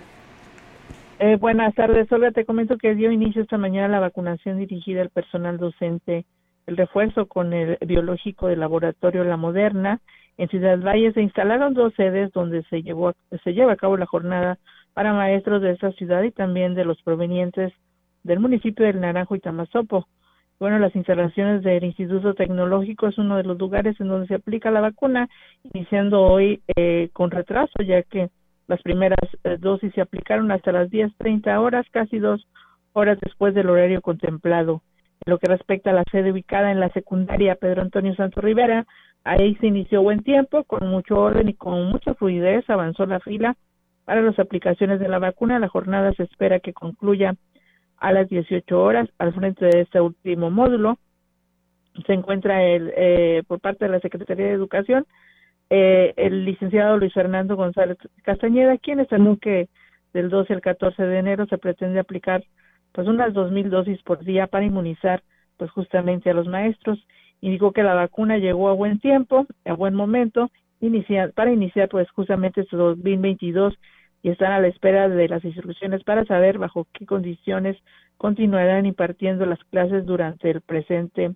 Eh, buenas tardes, Olga. Te comento que dio inicio esta mañana la vacunación dirigida al personal docente, el refuerzo con el biológico del laboratorio La Moderna. En Ciudad Valle se instalaron dos sedes donde se, llevó, se lleva a cabo la jornada para maestros de esta ciudad y también de los provenientes del municipio del Naranjo y Tamazopo. Bueno, las instalaciones del Instituto Tecnológico es uno de los lugares en donde se aplica la vacuna, iniciando hoy eh, con retraso, ya que las primeras eh, dosis se aplicaron hasta las 10.30 horas, casi dos horas después del horario contemplado. En lo que respecta a la sede ubicada en la secundaria Pedro Antonio Santo Rivera, ahí se inició buen tiempo, con mucho orden y con mucha fluidez avanzó la fila para las aplicaciones de la vacuna. La jornada se espera que concluya a las 18 horas. Al frente de este último módulo se encuentra el, eh, por parte de la Secretaría de Educación eh, el licenciado Luis Fernando González Castañeda, quien estimó que del 12 al 14 de enero se pretende aplicar pues unas 2.000 dosis por día para inmunizar pues justamente a los maestros. Indicó que la vacuna llegó a buen tiempo, a buen momento, iniciar, para iniciar pues justamente este 2022 y están a la espera de las instrucciones para saber bajo qué condiciones continuarán impartiendo las clases durante el presente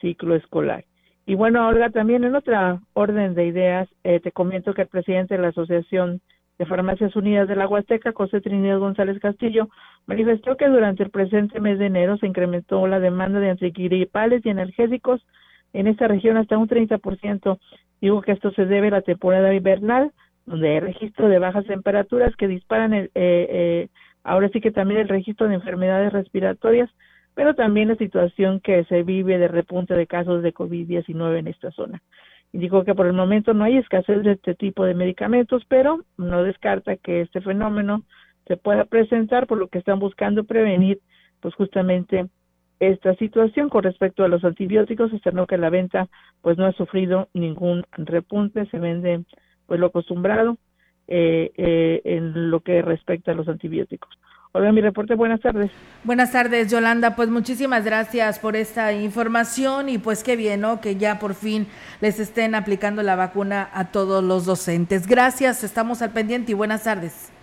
ciclo escolar. Y bueno, Olga, también en otra orden de ideas, eh, te comento que el presidente de la Asociación de Farmacias Unidas de la Huasteca, José Trinidad González Castillo, manifestó que durante el presente mes de enero se incrementó la demanda de antigripales y analgésicos en esta región hasta un 30%. Digo que esto se debe a la temporada invernal, donde hay registro de bajas temperaturas que disparan, el, eh, eh, ahora sí que también el registro de enfermedades respiratorias, pero también la situación que se vive de repunte de casos de COVID-19 en esta zona. Indicó que por el momento no hay escasez de este tipo de medicamentos, pero no descarta que este fenómeno se pueda presentar, por lo que están buscando prevenir, pues justamente esta situación con respecto a los antibióticos, externó que la venta pues no ha sufrido ningún repunte, se vende pues lo acostumbrado eh, eh, en lo que respecta a los antibióticos. Hola, mi reporte, buenas tardes. Buenas tardes, Yolanda. Pues muchísimas gracias por esta información y pues qué bien, ¿no? Que ya por fin les estén aplicando la vacuna a todos los docentes. Gracias, estamos al pendiente y buenas tardes.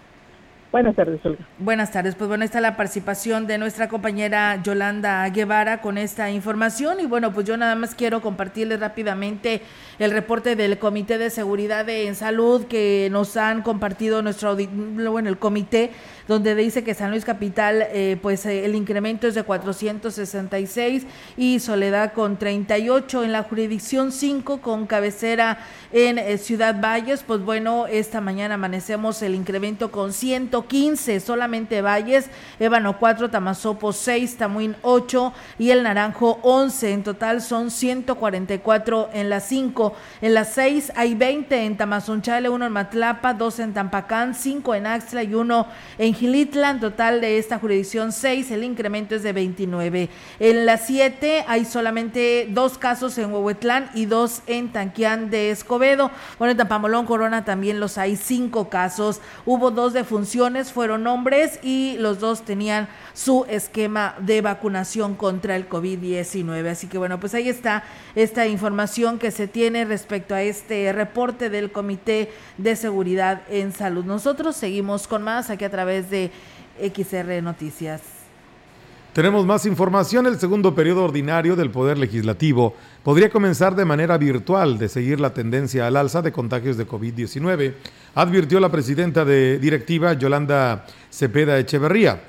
Buenas tardes, Olga. Buenas tardes. Pues bueno, está la participación de nuestra compañera Yolanda Guevara con esta información. Y bueno, pues yo nada más quiero compartirles rápidamente el reporte del Comité de Seguridad en Salud que nos han compartido nuestro, bueno, el comité donde dice que San Luis Capital, eh, pues eh, el incremento es de 466 y Soledad con 38 en la jurisdicción 5 con cabecera en eh, Ciudad Valles, pues bueno, esta mañana amanecemos el incremento con 115, solamente Valles, Ébano 4, Tamazopo 6, Tamuín 8 y el Naranjo 11, en total son 144 en las 5, en las 6 hay 20 en Tamazunchale, 1 en Matlapa, 2 en Tampacán, 5 en Axla y 1 en Gilitlan, total de esta jurisdicción 6, el incremento es de 29. En la 7 hay solamente dos casos en Huehuetlán y dos en Tanquián de Escobedo. Bueno, en Tampamolón, Corona también los hay cinco casos. Hubo dos defunciones, fueron hombres y los dos tenían su esquema de vacunación contra el COVID-19. Así que bueno, pues ahí está esta información que se tiene respecto a este reporte del Comité de Seguridad en Salud. Nosotros seguimos con más aquí a través de XR Noticias. Tenemos más información. El segundo periodo ordinario del Poder Legislativo podría comenzar de manera virtual de seguir la tendencia al alza de contagios de COVID-19, advirtió la presidenta de directiva Yolanda Cepeda Echeverría.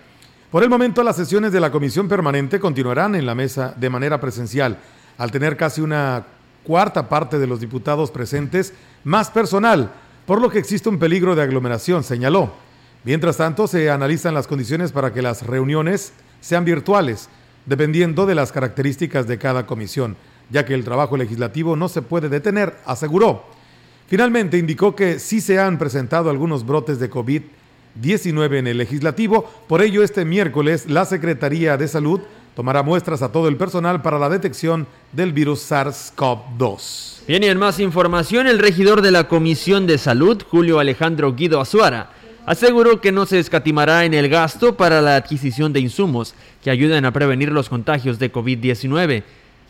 Por el momento, las sesiones de la comisión permanente continuarán en la mesa de manera presencial, al tener casi una cuarta parte de los diputados presentes más personal, por lo que existe un peligro de aglomeración, señaló. Mientras tanto, se analizan las condiciones para que las reuniones sean virtuales, dependiendo de las características de cada comisión, ya que el trabajo legislativo no se puede detener, aseguró. Finalmente, indicó que sí se han presentado algunos brotes de COVID 19 en el legislativo. Por ello, este miércoles la Secretaría de Salud tomará muestras a todo el personal para la detección del virus SARS-CoV-2. Bien, y en más información, el regidor de la Comisión de Salud, Julio Alejandro Guido Azuara, aseguró que no se escatimará en el gasto para la adquisición de insumos que ayuden a prevenir los contagios de COVID-19.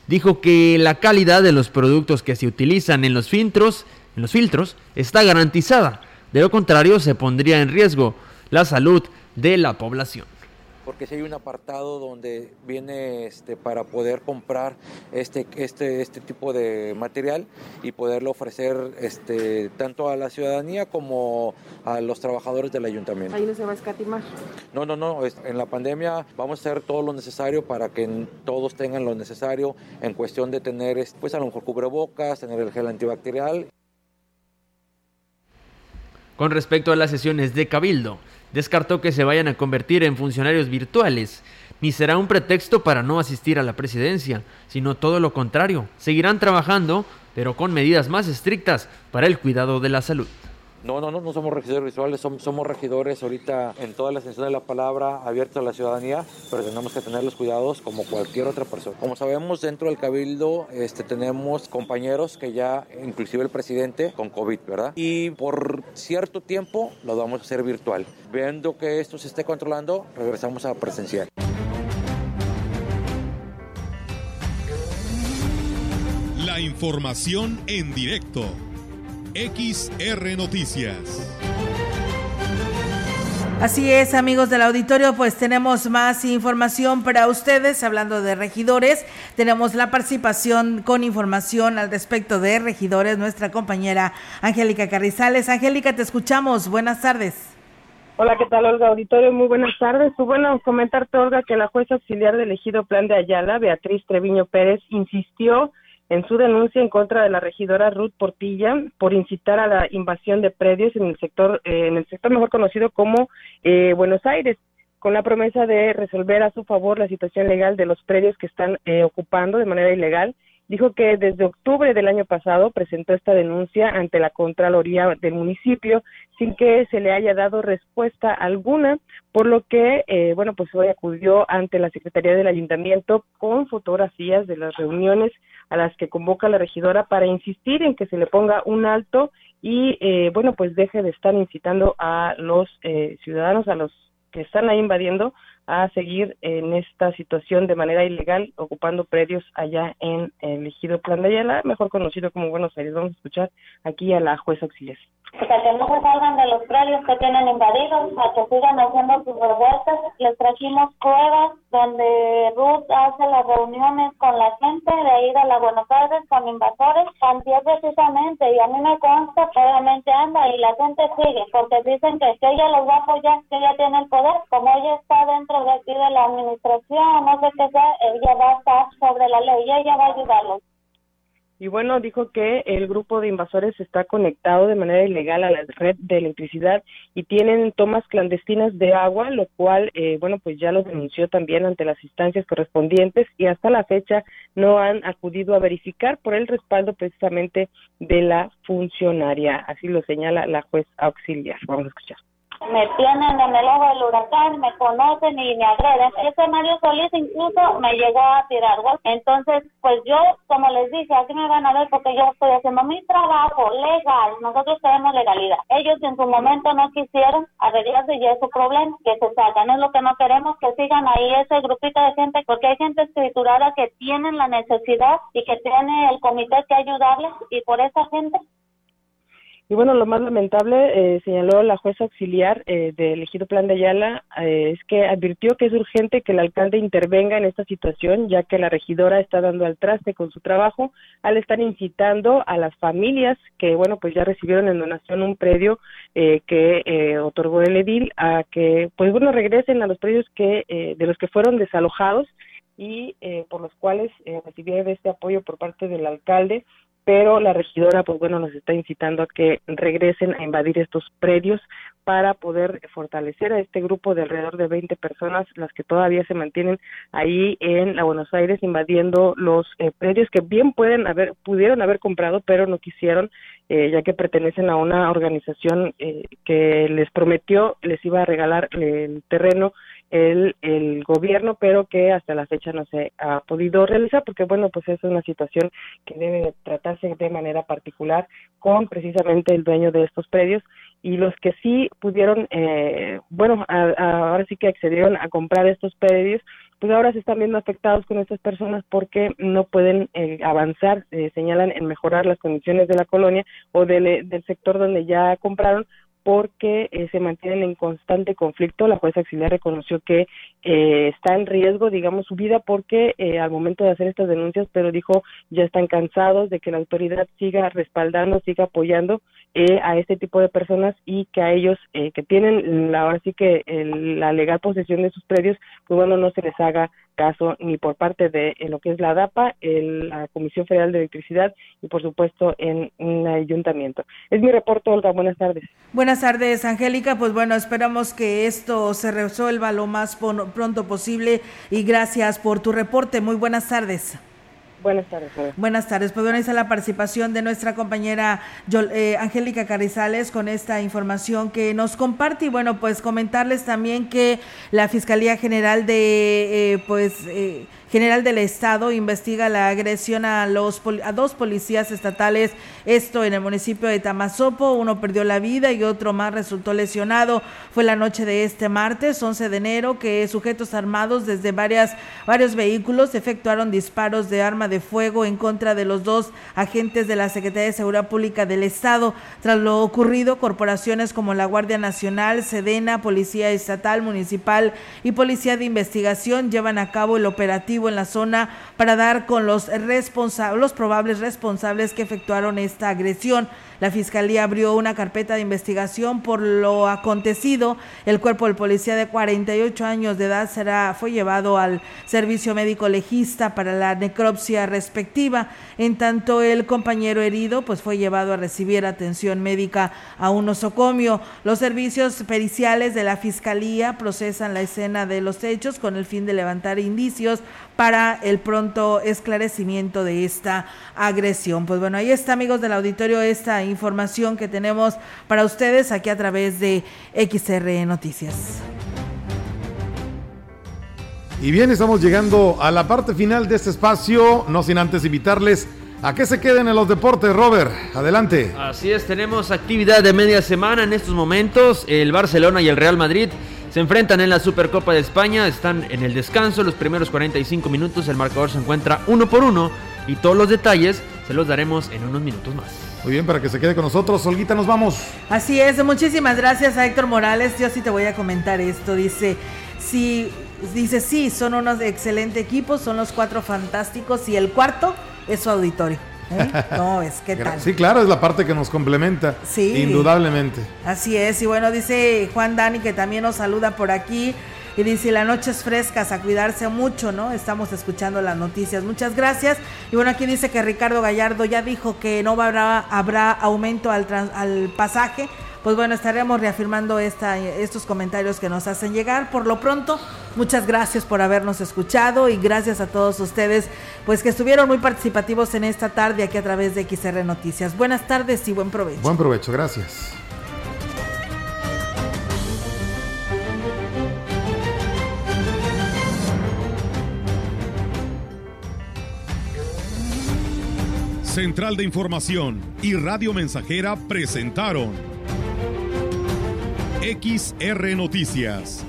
Dijo que la calidad de los productos que se utilizan en los filtros, en los filtros está garantizada de lo contrario, se pondría en riesgo la salud de la población porque si hay un apartado donde viene este, para poder comprar este, este, este tipo de material y poderlo ofrecer este, tanto a la ciudadanía como a los trabajadores del ayuntamiento. Ahí no se va a escatimar. No, no, no. En la pandemia vamos a hacer todo lo necesario para que todos tengan lo necesario en cuestión de tener, pues a lo mejor cubrebocas, tener el gel antibacterial. Con respecto a las sesiones de Cabildo, descartó que se vayan a convertir en funcionarios virtuales, ni será un pretexto para no asistir a la presidencia, sino todo lo contrario, seguirán trabajando, pero con medidas más estrictas para el cuidado de la salud. No, no, no, no somos regidores visuales, somos, regidores ahorita en toda la extensión de la palabra abierta a la ciudadanía, pero tenemos que tener los cuidados como cualquier otra persona. Como sabemos, dentro del Cabildo este, tenemos compañeros que ya, inclusive el presidente, con COVID, ¿verdad? Y por cierto tiempo lo vamos a hacer virtual. Viendo que esto se esté controlando, regresamos a presencial. La información en directo XR Noticias. Así es, amigos del auditorio, pues tenemos más información para ustedes. Hablando de regidores, tenemos la participación con información al respecto de regidores, nuestra compañera Angélica Carrizales. Angélica, te escuchamos. Buenas tardes. Hola, ¿qué tal, Olga Auditorio? Muy buenas tardes. Pues bueno, comentarte, Olga, que la jueza auxiliar del elegido Plan de Ayala, Beatriz Treviño Pérez, insistió en su denuncia en contra de la regidora Ruth Portilla por incitar a la invasión de predios en el sector, eh, en el sector mejor conocido como eh, Buenos Aires, con la promesa de resolver a su favor la situación legal de los predios que están eh, ocupando de manera ilegal. Dijo que desde octubre del año pasado presentó esta denuncia ante la Contraloría del municipio sin que se le haya dado respuesta alguna, por lo que, bueno, pues hoy acudió ante la Secretaría del Ayuntamiento con fotografías de las reuniones a las que convoca la regidora para insistir en que se le ponga un alto y, eh, bueno, pues deje de estar incitando a los eh, ciudadanos, a los que están ahí invadiendo, a seguir en esta situación de manera ilegal, ocupando predios allá en el ejido Plan de Ayala, mejor conocido como Buenos Aires. Vamos a escuchar aquí a la jueza auxiliar. Pues a que no se salgan de los predios que tienen invadidos, a que sigan haciendo sus revueltas. Les trajimos pruebas donde Ruth hace las reuniones con la gente de ir a la Buenos Aires con invasores, antier precisamente, y a mí me consta obviamente anda y la gente sigue, porque dicen que, que ella los va a apoyar, que ella tiene el poder, como ella está dentro de aquí de la administración, no sé qué sea, ella va a estar sobre la ley y ella va a ayudarlos. Y bueno, dijo que el grupo de invasores está conectado de manera ilegal a la red de electricidad y tienen tomas clandestinas de agua, lo cual, eh, bueno, pues ya lo denunció también ante las instancias correspondientes y hasta la fecha no han acudido a verificar por el respaldo precisamente de la funcionaria. Así lo señala la juez auxiliar. Vamos a escuchar me tienen en el ojo del huracán, me conocen y me agreden. Ese Mario Solís incluso me llegó a tirar Entonces, pues yo, como les dije, aquí me van a ver porque yo estoy haciendo mi trabajo legal. Nosotros tenemos legalidad. Ellos en su momento no quisieron arreglarse y es su problema, que se salgan. Es lo que no queremos, que sigan ahí ese grupito de gente, porque hay gente escriturada que tienen la necesidad y que tiene el comité que ayudarles y por esa gente y bueno, lo más lamentable, eh, señaló la jueza auxiliar eh, del elegido Plan de Ayala, eh, es que advirtió que es urgente que el alcalde intervenga en esta situación, ya que la regidora está dando al traste con su trabajo al estar incitando a las familias que, bueno, pues ya recibieron en donación un predio que otorgó el edil a que, pues bueno, regresen a los predios que de los que fueron desalojados y por los cuales recibieron este apoyo por parte del alcalde pero la regidora, pues bueno, nos está incitando a que regresen a invadir estos predios para poder fortalecer a este grupo de alrededor de 20 personas, las que todavía se mantienen ahí en la Buenos Aires invadiendo los eh, predios que bien pueden haber, pudieron haber comprado, pero no quisieron, eh, ya que pertenecen a una organización eh, que les prometió les iba a regalar el terreno el, el gobierno, pero que hasta la fecha no se ha podido realizar, porque bueno, pues es una situación que debe tratarse de manera particular con precisamente el dueño de estos predios. Y los que sí pudieron, eh, bueno, ahora sí que accedieron a comprar estos predios, pues ahora se están viendo afectados con estas personas porque no pueden eh, avanzar, eh, señalan en mejorar las condiciones de la colonia o del sector donde ya compraron porque eh, se mantienen en constante conflicto. La jueza auxiliar reconoció que eh, está en riesgo, digamos, su vida porque eh, al momento de hacer estas denuncias, pero dijo ya están cansados de que la autoridad siga respaldando, siga apoyando a este tipo de personas y que a ellos que tienen la, ahora sí que la legal posesión de sus predios, pues bueno, no se les haga caso ni por parte de lo que es la DAPA, la Comisión Federal de Electricidad y por supuesto en el ayuntamiento. Es mi reporte, Olga. Buenas tardes. Buenas tardes, Angélica. Pues bueno, esperamos que esto se resuelva lo más pronto posible y gracias por tu reporte. Muy buenas tardes. Buenas tardes. Buenas tardes. Pues bueno, esa es la participación de nuestra compañera eh, Angélica Carrizales con esta información que nos comparte. Y bueno, pues comentarles también que la Fiscalía General de, eh, pues... Eh, General del Estado investiga la agresión a, los, a dos policías estatales, esto en el municipio de Tamazopo, uno perdió la vida y otro más resultó lesionado. Fue la noche de este martes, 11 de enero, que sujetos armados desde varias, varios vehículos efectuaron disparos de arma de fuego en contra de los dos agentes de la Secretaría de Seguridad Pública del Estado. Tras lo ocurrido, corporaciones como la Guardia Nacional, Sedena, Policía Estatal, Municipal y Policía de Investigación llevan a cabo el operativo en la zona para dar con los responsables, los probables responsables que efectuaron esta agresión. La Fiscalía abrió una carpeta de investigación por lo acontecido. El cuerpo del policía de 48 años de edad será, fue llevado al servicio médico legista para la necropsia respectiva. En tanto, el compañero herido pues, fue llevado a recibir atención médica a un nosocomio. Los servicios periciales de la Fiscalía procesan la escena de los hechos con el fin de levantar indicios para el pronto esclarecimiento de esta agresión. Pues bueno, ahí está, amigos del auditorio, esta información que tenemos para ustedes aquí a través de XR Noticias. Y bien, estamos llegando a la parte final de este espacio, no sin antes invitarles a que se queden en los deportes, Robert. Adelante. Así es, tenemos actividad de media semana en estos momentos. El Barcelona y el Real Madrid se enfrentan en la Supercopa de España, están en el descanso, los primeros 45 minutos, el marcador se encuentra uno por uno y todos los detalles se los daremos en unos minutos más. Muy bien, para que se quede con nosotros, Olguita, nos vamos. Así es, muchísimas gracias a Héctor Morales. Yo sí te voy a comentar esto. Dice, sí, dice, sí, son unos excelentes equipos, son los cuatro fantásticos y el cuarto es su auditorio. ¿Eh? No, es que tal. Sí, claro, es la parte que nos complementa. Sí. Indudablemente. Así es, y bueno, dice Juan Dani que también nos saluda por aquí. Y dice, la noche es frescas, a cuidarse mucho, ¿no? Estamos escuchando las noticias. Muchas gracias. Y bueno, aquí dice que Ricardo Gallardo ya dijo que no habrá, habrá aumento al, trans- al pasaje. Pues bueno, estaremos reafirmando esta, estos comentarios que nos hacen llegar. Por lo pronto, muchas gracias por habernos escuchado y gracias a todos ustedes, pues que estuvieron muy participativos en esta tarde aquí a través de XR Noticias. Buenas tardes y buen provecho. Buen provecho, gracias. Central de Información y Radio Mensajera presentaron XR Noticias.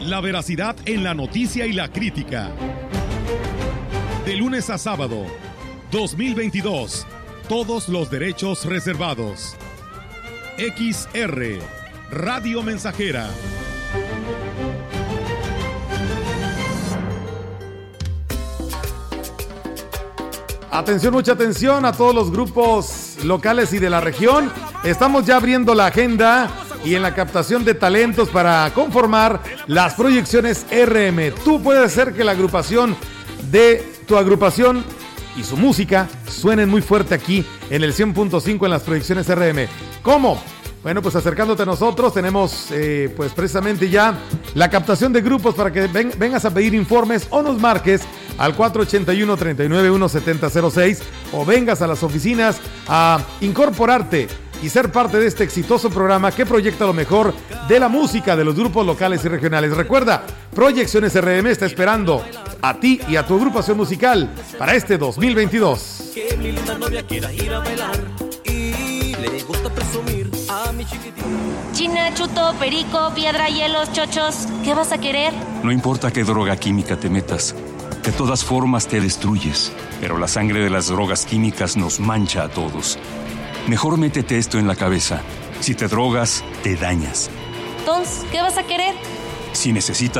La veracidad en la noticia y la crítica. De lunes a sábado, 2022. Todos los derechos reservados. XR, Radio Mensajera. Atención, mucha atención a todos los grupos locales y de la región. Estamos ya abriendo la agenda y en la captación de talentos para conformar las proyecciones RM. Tú puedes hacer que la agrupación de tu agrupación y su música suenen muy fuerte aquí en el 100.5 en las proyecciones RM. ¿Cómo? Bueno, pues acercándote a nosotros, tenemos eh, pues precisamente ya la captación de grupos para que ven- vengas a pedir informes o nos marques al 481-391-7006 o vengas a las oficinas a incorporarte y ser parte de este exitoso programa que proyecta lo mejor de la música de los grupos locales y regionales. Recuerda, Proyecciones RM está esperando a ti y a tu agrupación musical para este 2022. Que mi linda novia quiera ir a bailar y le gusta presumir a mi chiquitín. China, chuto, perico, piedra, hielos, chochos. ¿Qué vas a querer? No importa qué droga química te metas, de todas formas te destruyes, pero la sangre de las drogas químicas nos mancha a todos. Mejor métete esto en la cabeza. Si te drogas, te dañas. Entonces, ¿qué vas a querer? Si necesitas